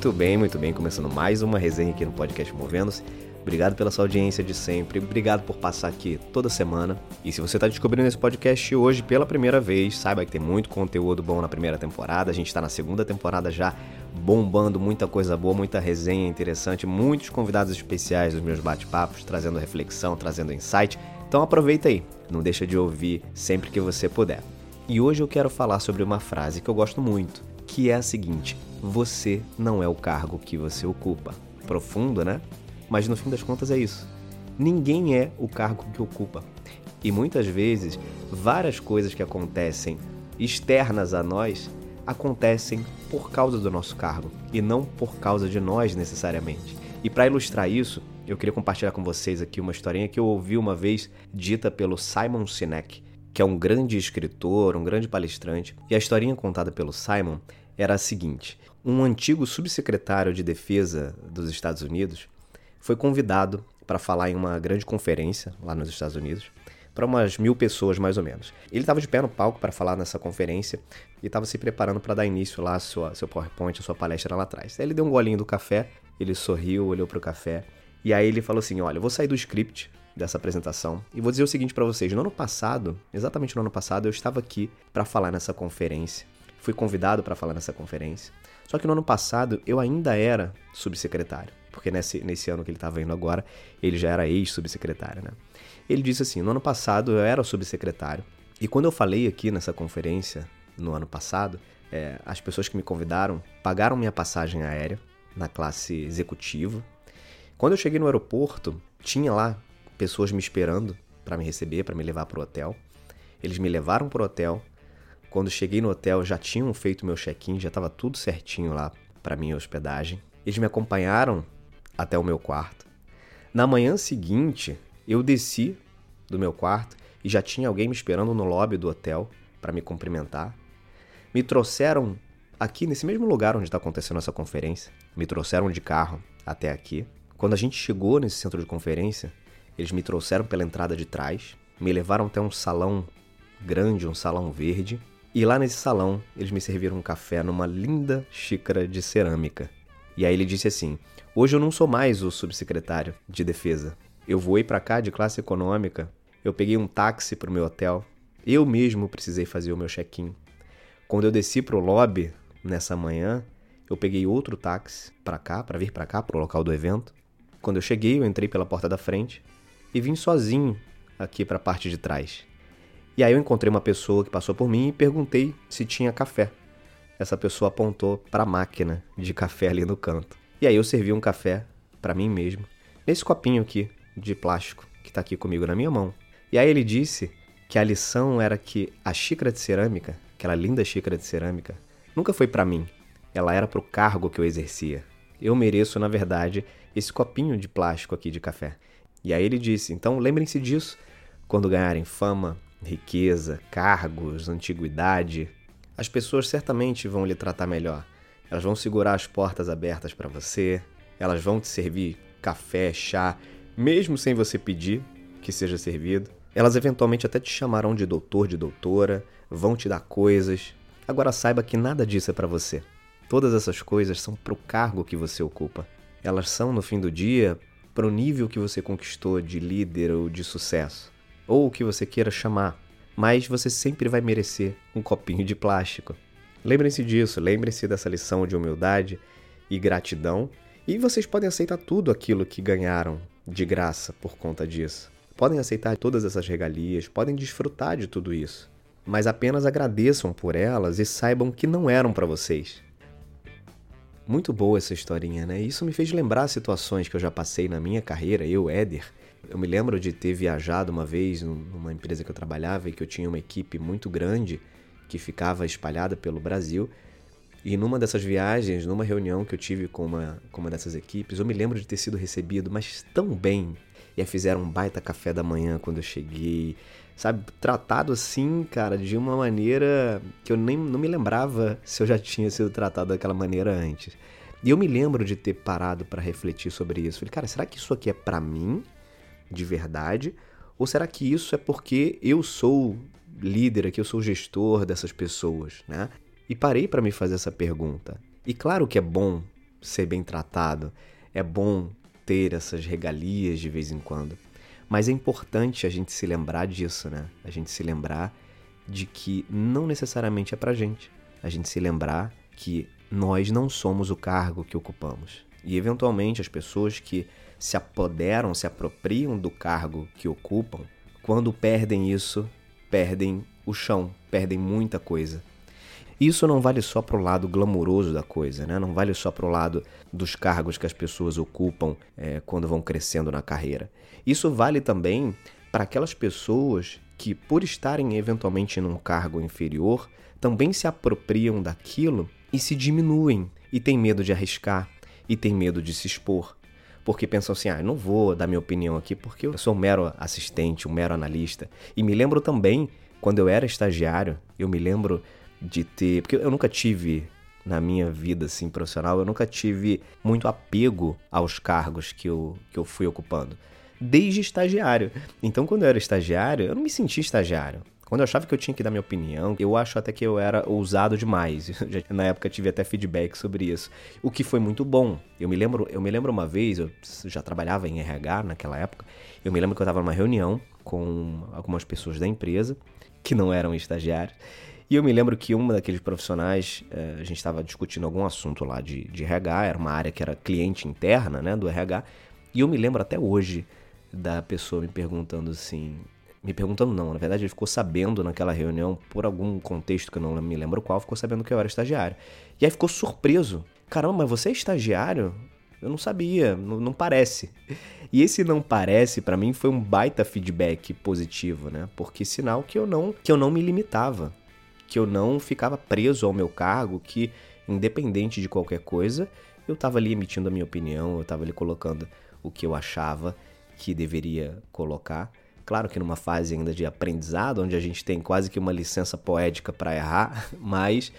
Muito bem, muito bem. Começando mais uma resenha aqui no podcast Movendo-se. Obrigado pela sua audiência de sempre. Obrigado por passar aqui toda semana. E se você está descobrindo esse podcast hoje pela primeira vez, saiba que tem muito conteúdo bom na primeira temporada. A gente está na segunda temporada já bombando muita coisa boa, muita resenha interessante, muitos convidados especiais dos meus bate-papos, trazendo reflexão, trazendo insight. Então aproveita aí, não deixa de ouvir sempre que você puder. E hoje eu quero falar sobre uma frase que eu gosto muito, que é a seguinte: você não é o cargo que você ocupa. Profundo, né? Mas no fim das contas é isso. Ninguém é o cargo que ocupa. E muitas vezes, várias coisas que acontecem externas a nós acontecem por causa do nosso cargo e não por causa de nós necessariamente. E para ilustrar isso, eu queria compartilhar com vocês aqui uma historinha que eu ouvi uma vez dita pelo Simon Sinek, que é um grande escritor, um grande palestrante. E a historinha contada pelo Simon era a seguinte: um antigo subsecretário de defesa dos Estados Unidos foi convidado para falar em uma grande conferência lá nos Estados Unidos para umas mil pessoas mais ou menos. Ele estava de pé no palco para falar nessa conferência e estava se preparando para dar início lá sua, seu PowerPoint, a sua palestra lá atrás. Aí ele deu um golinho do café, ele sorriu, olhou para o café e aí ele falou assim: Olha, eu vou sair do script dessa apresentação e vou dizer o seguinte para vocês: no ano passado, exatamente no ano passado, eu estava aqui para falar nessa conferência. Fui convidado para falar nessa conferência. Só que no ano passado eu ainda era subsecretário, porque nesse, nesse ano que ele estava indo agora, ele já era ex-subsecretário, né? Ele disse assim: no ano passado eu era subsecretário, e quando eu falei aqui nessa conferência, no ano passado, é, as pessoas que me convidaram pagaram minha passagem aérea na classe executiva. Quando eu cheguei no aeroporto, tinha lá pessoas me esperando para me receber, para me levar para o hotel. Eles me levaram para o hotel, quando cheguei no hotel, já tinham feito meu check-in, já estava tudo certinho lá para minha hospedagem. Eles me acompanharam até o meu quarto. Na manhã seguinte, eu desci do meu quarto e já tinha alguém me esperando no lobby do hotel para me cumprimentar. Me trouxeram aqui nesse mesmo lugar onde está acontecendo essa conferência. Me trouxeram de carro até aqui. Quando a gente chegou nesse centro de conferência, eles me trouxeram pela entrada de trás, me levaram até um salão grande, um salão verde, e lá nesse salão, eles me serviram um café numa linda xícara de cerâmica. E aí ele disse assim: Hoje eu não sou mais o subsecretário de defesa. Eu voei para cá de classe econômica. Eu peguei um táxi para o meu hotel. Eu mesmo precisei fazer o meu check-in. Quando eu desci para o lobby nessa manhã, eu peguei outro táxi para cá, para vir para cá, para o local do evento. Quando eu cheguei, eu entrei pela porta da frente e vim sozinho aqui para a parte de trás. E aí eu encontrei uma pessoa que passou por mim e perguntei se tinha café. Essa pessoa apontou para a máquina de café ali no canto. E aí eu servi um café para mim mesmo, nesse copinho aqui de plástico que está aqui comigo na minha mão. E aí ele disse que a lição era que a xícara de cerâmica, aquela linda xícara de cerâmica, nunca foi para mim. Ela era para o cargo que eu exercia. Eu mereço, na verdade, esse copinho de plástico aqui de café. E aí ele disse: então lembrem-se disso quando ganharem fama, riqueza, cargos, antiguidade, as pessoas certamente vão lhe tratar melhor. Elas vão segurar as portas abertas para você, elas vão te servir café, chá, mesmo sem você pedir que seja servido. Elas eventualmente até te chamarão de doutor, de doutora, vão te dar coisas. Agora saiba que nada disso é para você. Todas essas coisas são para o cargo que você ocupa. Elas são, no fim do dia, para o nível que você conquistou de líder ou de sucesso ou o que você queira chamar, mas você sempre vai merecer um copinho de plástico. Lembrem-se disso, lembrem-se dessa lição de humildade e gratidão, e vocês podem aceitar tudo aquilo que ganharam de graça por conta disso. Podem aceitar todas essas regalias, podem desfrutar de tudo isso, mas apenas agradeçam por elas e saibam que não eram para vocês. Muito boa essa historinha, né? Isso me fez lembrar situações que eu já passei na minha carreira, eu, Éder, Eu me lembro de ter viajado uma vez numa empresa que eu trabalhava e que eu tinha uma equipe muito grande que ficava espalhada pelo Brasil. E numa dessas viagens, numa reunião que eu tive com uma, com uma dessas equipes, eu me lembro de ter sido recebido, mas tão bem. E aí fizeram um baita café da manhã quando eu cheguei. Sabe, tratado assim, cara, de uma maneira que eu nem não me lembrava se eu já tinha sido tratado daquela maneira antes. E eu me lembro de ter parado para refletir sobre isso. Falei, cara, será que isso aqui é para mim, de verdade? Ou será que isso é porque eu sou líder aqui, eu sou gestor dessas pessoas, né? E parei para me fazer essa pergunta. E claro que é bom ser bem tratado, é bom ter essas regalias de vez em quando. Mas é importante a gente se lembrar disso, né? A gente se lembrar de que não necessariamente é pra gente. A gente se lembrar que nós não somos o cargo que ocupamos. E eventualmente as pessoas que se apoderam, se apropriam do cargo que ocupam, quando perdem isso, perdem o chão, perdem muita coisa. Isso não vale só para o lado glamouroso da coisa, né? não vale só para o lado dos cargos que as pessoas ocupam é, quando vão crescendo na carreira. Isso vale também para aquelas pessoas que, por estarem eventualmente num cargo inferior, também se apropriam daquilo e se diminuem, e têm medo de arriscar, e têm medo de se expor. Porque pensam assim, ah, não vou dar minha opinião aqui porque eu sou um mero assistente, um mero analista. E me lembro também, quando eu era estagiário, eu me lembro de ter. Porque eu nunca tive na minha vida assim profissional, eu nunca tive muito apego aos cargos que eu, que eu fui ocupando. Desde estagiário. Então, quando eu era estagiário, eu não me sentia estagiário. Quando eu achava que eu tinha que dar minha opinião, eu acho até que eu era ousado demais. Na época tive até feedback sobre isso, o que foi muito bom. Eu me lembro, eu me lembro uma vez, eu já trabalhava em RH naquela época. Eu me lembro que eu estava numa reunião com algumas pessoas da empresa que não eram estagiários. E eu me lembro que uma daqueles profissionais, é, a gente estava discutindo algum assunto lá de, de RH, era uma área que era cliente interna né, do RH, e eu me lembro até hoje da pessoa me perguntando assim. Me perguntando não, na verdade ele ficou sabendo naquela reunião, por algum contexto que eu não me lembro qual, ficou sabendo que eu era estagiário. E aí ficou surpreso. Caramba, mas você é estagiário? Eu não sabia, não, não parece. E esse não parece para mim foi um baita feedback positivo, né? Porque sinal que eu não que eu não me limitava que eu não ficava preso ao meu cargo, que independente de qualquer coisa, eu estava ali emitindo a minha opinião, eu estava ali colocando o que eu achava que deveria colocar. Claro que numa fase ainda de aprendizado, onde a gente tem quase que uma licença poética para errar, mas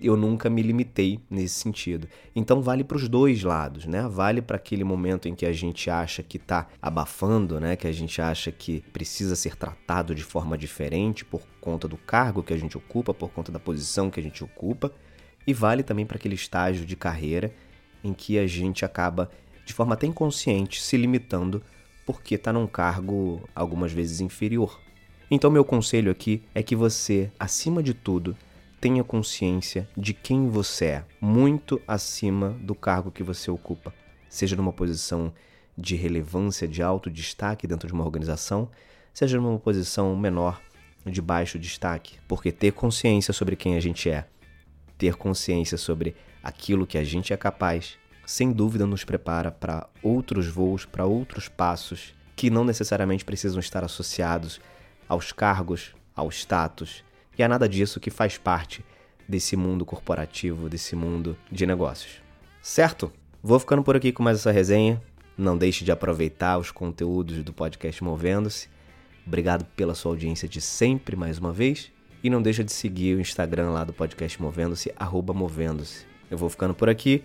eu nunca me limitei nesse sentido. Então vale para os dois lados, né? Vale para aquele momento em que a gente acha que está abafando, né? Que a gente acha que precisa ser tratado de forma diferente por conta do cargo que a gente ocupa, por conta da posição que a gente ocupa, e vale também para aquele estágio de carreira em que a gente acaba de forma até inconsciente se limitando porque está num cargo algumas vezes inferior. Então meu conselho aqui é que você, acima de tudo, tenha consciência de quem você é, muito acima do cargo que você ocupa, seja numa posição de relevância, de alto destaque dentro de uma organização, seja numa posição menor, de baixo destaque, porque ter consciência sobre quem a gente é, ter consciência sobre aquilo que a gente é capaz, sem dúvida nos prepara para outros voos, para outros passos que não necessariamente precisam estar associados aos cargos, ao status e é nada disso que faz parte desse mundo corporativo, desse mundo de negócios. Certo? Vou ficando por aqui com mais essa resenha. Não deixe de aproveitar os conteúdos do podcast Movendo-se. Obrigado pela sua audiência de sempre, mais uma vez. E não deixa de seguir o Instagram lá do podcast Movendo-se, arroba Movendo-se. Eu vou ficando por aqui.